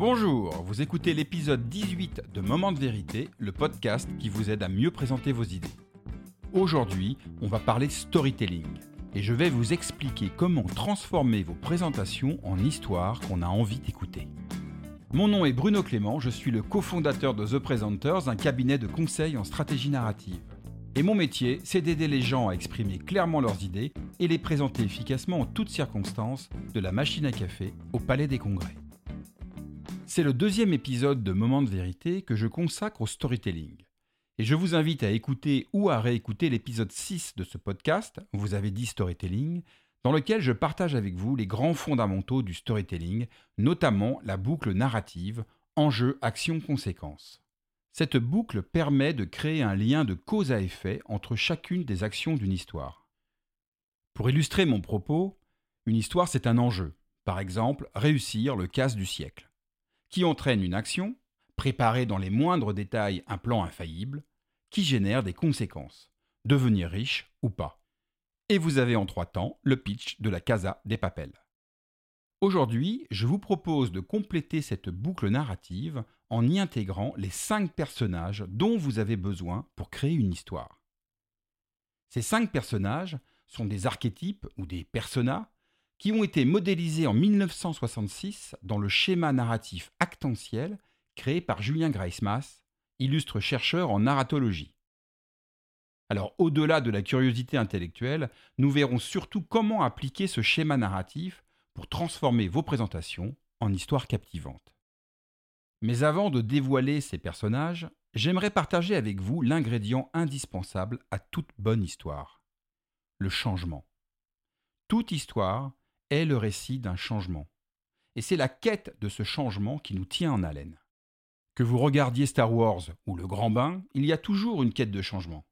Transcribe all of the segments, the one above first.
Bonjour, vous écoutez l'épisode 18 de Moment de vérité, le podcast qui vous aide à mieux présenter vos idées. Aujourd'hui, on va parler storytelling et je vais vous expliquer comment transformer vos présentations en histoires qu'on a envie d'écouter. Mon nom est Bruno Clément, je suis le cofondateur de The Presenters, un cabinet de conseil en stratégie narrative. Et mon métier, c'est d'aider les gens à exprimer clairement leurs idées et les présenter efficacement en toutes circonstances, de la machine à café au palais des congrès. C'est le deuxième épisode de Moment de vérité que je consacre au storytelling. Et je vous invite à écouter ou à réécouter l'épisode 6 de ce podcast, vous avez dit storytelling, dans lequel je partage avec vous les grands fondamentaux du storytelling, notamment la boucle narrative, enjeu, action, conséquence. Cette boucle permet de créer un lien de cause à effet entre chacune des actions d'une histoire. Pour illustrer mon propos, une histoire c'est un enjeu, par exemple réussir le casse du siècle qui entraîne une action, préparer dans les moindres détails un plan infaillible, qui génère des conséquences, devenir riche ou pas. Et vous avez en trois temps le pitch de la Casa des Papels. Aujourd'hui, je vous propose de compléter cette boucle narrative en y intégrant les cinq personnages dont vous avez besoin pour créer une histoire. Ces cinq personnages sont des archétypes ou des personas qui ont été modélisés en 1966 dans le schéma narratif actantiel créé par Julien Greismas, illustre chercheur en narratologie. Alors au-delà de la curiosité intellectuelle, nous verrons surtout comment appliquer ce schéma narratif pour transformer vos présentations en histoires captivantes. Mais avant de dévoiler ces personnages, j'aimerais partager avec vous l'ingrédient indispensable à toute bonne histoire, le changement. Toute histoire est le récit d'un changement. Et c'est la quête de ce changement qui nous tient en haleine. Que vous regardiez Star Wars ou Le Grand Bain, il y a toujours une quête de changement.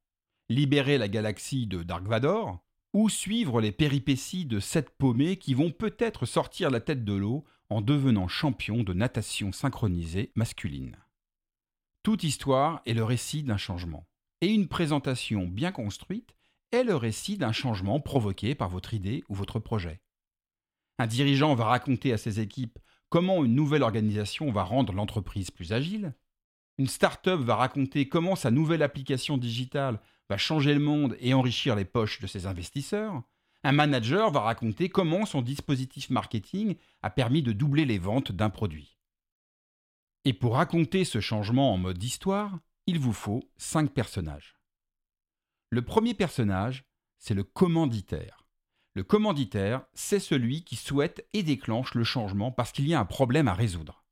Libérer la galaxie de Dark Vador, ou suivre les péripéties de sept paumés qui vont peut-être sortir la tête de l'eau en devenant champions de natation synchronisée masculine. Toute histoire est le récit d'un changement, et une présentation bien construite est le récit d'un changement provoqué par votre idée ou votre projet. Un dirigeant va raconter à ses équipes comment une nouvelle organisation va rendre l'entreprise plus agile. Une start-up va raconter comment sa nouvelle application digitale va changer le monde et enrichir les poches de ses investisseurs. Un manager va raconter comment son dispositif marketing a permis de doubler les ventes d'un produit. Et pour raconter ce changement en mode histoire, il vous faut cinq personnages. Le premier personnage, c'est le commanditaire. Le commanditaire, c'est celui qui souhaite et déclenche le changement parce qu'il y a un problème à résoudre.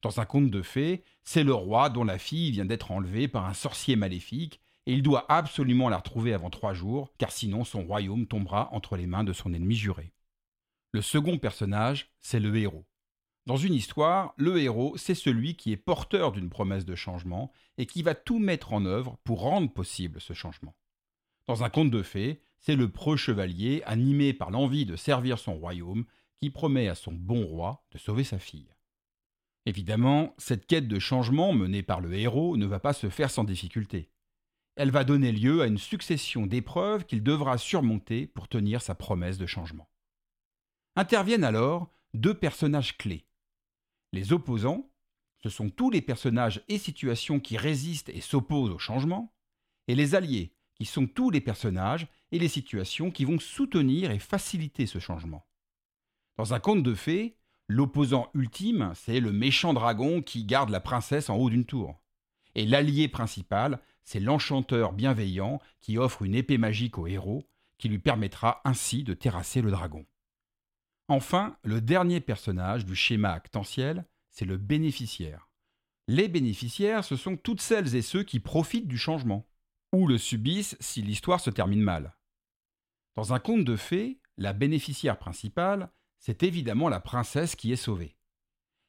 Dans un conte de fées, c'est le roi dont la fille vient d'être enlevée par un sorcier maléfique et il doit absolument la retrouver avant trois jours, car sinon son royaume tombera entre les mains de son ennemi juré. Le second personnage, c'est le héros. Dans une histoire, le héros, c'est celui qui est porteur d'une promesse de changement et qui va tout mettre en œuvre pour rendre possible ce changement. Dans un conte de fées, c'est le preux chevalier, animé par l'envie de servir son royaume, qui promet à son bon roi de sauver sa fille. Évidemment, cette quête de changement menée par le héros ne va pas se faire sans difficulté. Elle va donner lieu à une succession d'épreuves qu'il devra surmonter pour tenir sa promesse de changement. Interviennent alors deux personnages clés. Les opposants, ce sont tous les personnages et situations qui résistent et s'opposent au changement, et les alliés, qui sont tous les personnages et les situations qui vont soutenir et faciliter ce changement. Dans un conte de fées, l'opposant ultime, c'est le méchant dragon qui garde la princesse en haut d'une tour. Et l'allié principal, c'est l'enchanteur bienveillant qui offre une épée magique au héros, qui lui permettra ainsi de terrasser le dragon. Enfin, le dernier personnage du schéma actantiel, c'est le bénéficiaire. Les bénéficiaires, ce sont toutes celles et ceux qui profitent du changement, ou le subissent si l'histoire se termine mal. Dans un conte de fées, la bénéficiaire principale, c'est évidemment la princesse qui est sauvée.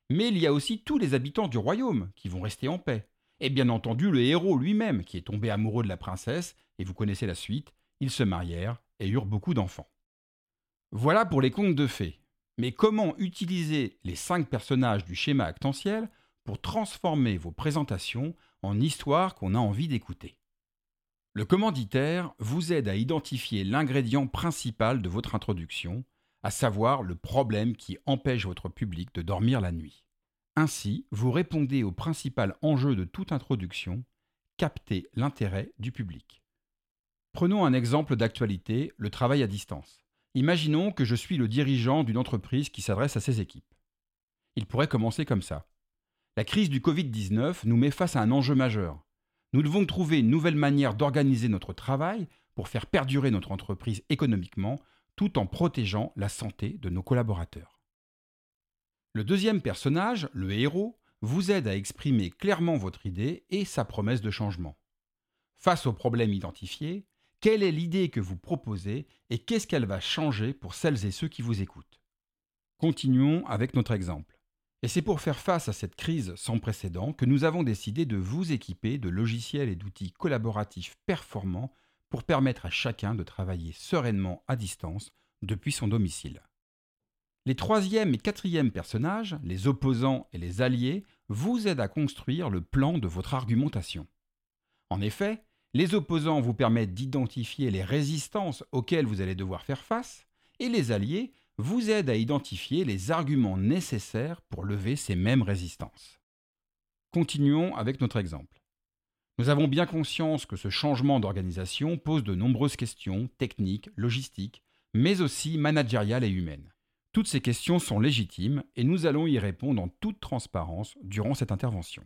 Mais il y a aussi tous les habitants du royaume qui vont rester en paix. Et bien entendu le héros lui-même qui est tombé amoureux de la princesse, et vous connaissez la suite, ils se marièrent et eurent beaucoup d'enfants. Voilà pour les contes de fées. Mais comment utiliser les cinq personnages du schéma actantiel pour transformer vos présentations en histoires qu'on a envie d'écouter? Le commanditaire vous aide à identifier l'ingrédient principal de votre introduction, à savoir le problème qui empêche votre public de dormir la nuit. Ainsi, vous répondez au principal enjeu de toute introduction, capter l'intérêt du public. Prenons un exemple d'actualité, le travail à distance. Imaginons que je suis le dirigeant d'une entreprise qui s'adresse à ses équipes. Il pourrait commencer comme ça. La crise du Covid-19 nous met face à un enjeu majeur. Nous devons trouver une nouvelle manière d'organiser notre travail pour faire perdurer notre entreprise économiquement tout en protégeant la santé de nos collaborateurs. Le deuxième personnage, le héros, vous aide à exprimer clairement votre idée et sa promesse de changement. Face au problème identifié, quelle est l'idée que vous proposez et qu'est-ce qu'elle va changer pour celles et ceux qui vous écoutent? Continuons avec notre exemple. Et c'est pour faire face à cette crise sans précédent que nous avons décidé de vous équiper de logiciels et d'outils collaboratifs performants pour permettre à chacun de travailler sereinement à distance depuis son domicile. Les troisième et quatrième personnages, les opposants et les alliés, vous aident à construire le plan de votre argumentation. En effet, les opposants vous permettent d'identifier les résistances auxquelles vous allez devoir faire face, et les alliés vous aident à identifier les arguments nécessaires pour lever ces mêmes résistances. Continuons avec notre exemple. Nous avons bien conscience que ce changement d'organisation pose de nombreuses questions techniques, logistiques, mais aussi managériales et humaines. Toutes ces questions sont légitimes et nous allons y répondre en toute transparence durant cette intervention.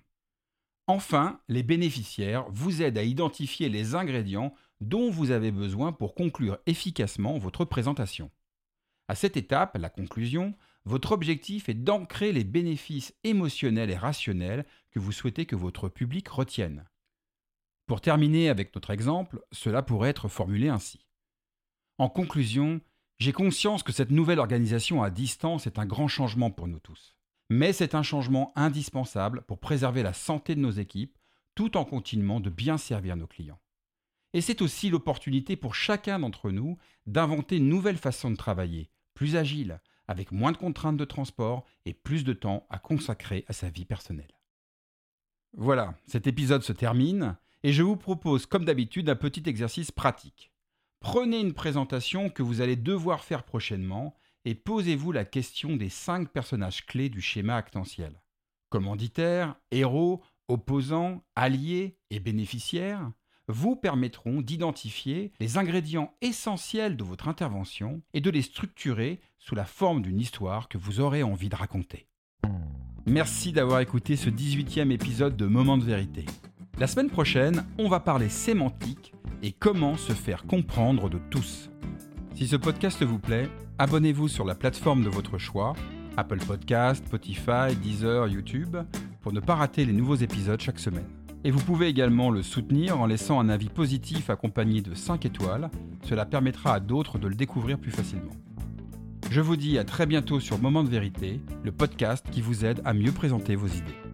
Enfin, les bénéficiaires vous aident à identifier les ingrédients dont vous avez besoin pour conclure efficacement votre présentation. À cette étape, la conclusion, votre objectif est d'ancrer les bénéfices émotionnels et rationnels que vous souhaitez que votre public retienne. Pour terminer avec notre exemple, cela pourrait être formulé ainsi. En conclusion, j'ai conscience que cette nouvelle organisation à distance est un grand changement pour nous tous mais c'est un changement indispensable pour préserver la santé de nos équipes tout en continuant de bien servir nos clients. Et c'est aussi l'opportunité pour chacun d'entre nous d'inventer une nouvelle façon de travailler, plus agile, avec moins de contraintes de transport et plus de temps à consacrer à sa vie personnelle. Voilà, cet épisode se termine et je vous propose comme d'habitude un petit exercice pratique. Prenez une présentation que vous allez devoir faire prochainement et posez-vous la question des cinq personnages clés du schéma actentiel. Commanditaires, héros, opposants, alliés et bénéficiaires vous permettront d'identifier les ingrédients essentiels de votre intervention et de les structurer sous la forme d'une histoire que vous aurez envie de raconter. Merci d'avoir écouté ce 18e épisode de Moment de vérité. La semaine prochaine, on va parler sémantique et comment se faire comprendre de tous. Si ce podcast vous plaît, abonnez-vous sur la plateforme de votre choix, Apple Podcast, Spotify, Deezer, YouTube, pour ne pas rater les nouveaux épisodes chaque semaine. Et vous pouvez également le soutenir en laissant un avis positif accompagné de 5 étoiles, cela permettra à d'autres de le découvrir plus facilement. Je vous dis à très bientôt sur Moment de vérité, le podcast qui vous aide à mieux présenter vos idées.